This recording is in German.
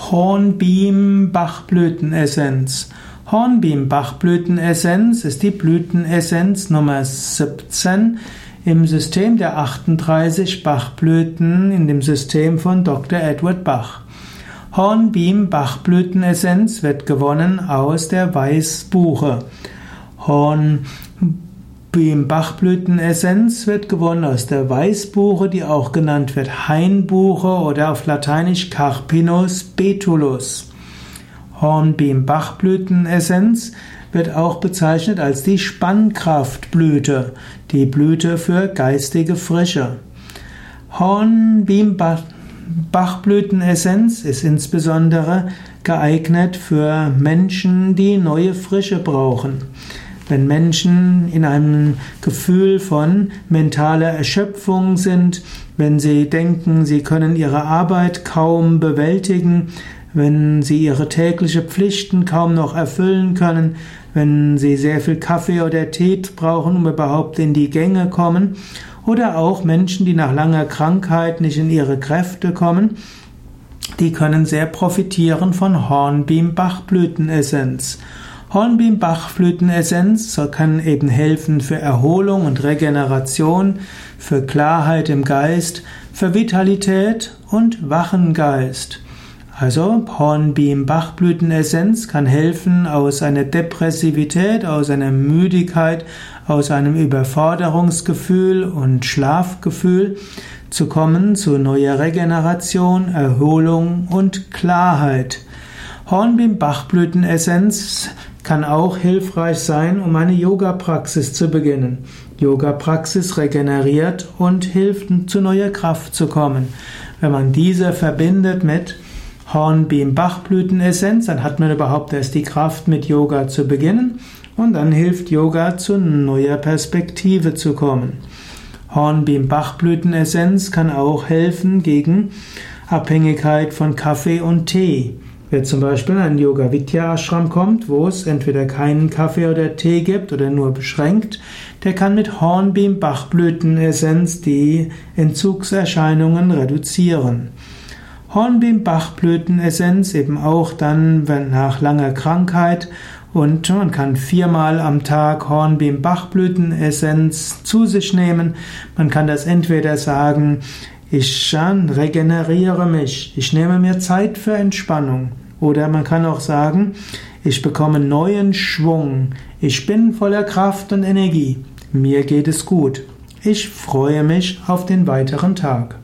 Hornbeam Bachblütenessenz. Hornbeam Bachblütenessenz ist die Blütenessenz Nummer 17 im System der 38 Bachblüten in dem System von Dr. Edward Bach. Hornbeam Bachblütenessenz wird gewonnen aus der Weißbuche. Horn Bachblütenessenz wird gewonnen aus der Weißbuche, die auch genannt wird Hainbuche oder auf Lateinisch Carpinus betulus. Hornbeam-Bachblütenessenz wird auch bezeichnet als die Spannkraftblüte, die Blüte für geistige Frische. Hornbeam-Bachblütenessenz ist insbesondere geeignet für Menschen, die neue Frische brauchen. Wenn Menschen in einem Gefühl von mentaler Erschöpfung sind, wenn sie denken, sie können ihre Arbeit kaum bewältigen, wenn sie ihre tägliche Pflichten kaum noch erfüllen können, wenn sie sehr viel Kaffee oder Tee brauchen, um überhaupt in die Gänge kommen, oder auch Menschen, die nach langer Krankheit nicht in ihre Kräfte kommen, die können sehr profitieren von Hornbeam-Bachblütenessenz. Kann eben helfen für Erholung und Regeneration, für Klarheit im Geist, für Vitalität und wachen Geist. Also Hornbeam-Bachblütenessenz kann helfen, aus einer Depressivität, aus einer Müdigkeit, aus einem Überforderungsgefühl und Schlafgefühl zu kommen zu neuer Regeneration, Erholung und Klarheit. Hornbeam-Bachblütenessenz kann auch hilfreich sein, um eine Yoga-Praxis zu beginnen. Yoga-Praxis regeneriert und hilft, zu neuer Kraft zu kommen. Wenn man diese verbindet mit Hornbeam-Bachblütenessenz, dann hat man überhaupt erst die Kraft, mit Yoga zu beginnen und dann hilft Yoga zu neuer Perspektive zu kommen. Hornbeam-Bachblütenessenz kann auch helfen gegen Abhängigkeit von Kaffee und Tee. Wer zum Beispiel in einen Yoga Vidya Ashram kommt, wo es entweder keinen Kaffee oder Tee gibt oder nur beschränkt, der kann mit Hornbeam Bachblütenessenz die Entzugserscheinungen reduzieren. Hornbeam Bachblütenessenz eben auch dann wenn nach langer Krankheit und man kann viermal am Tag Hornbeam Bachblütenessenz zu sich nehmen. Man kann das entweder sagen, ich regeneriere mich, ich nehme mir Zeit für Entspannung. Oder man kann auch sagen, ich bekomme neuen Schwung, ich bin voller Kraft und Energie, mir geht es gut, ich freue mich auf den weiteren Tag.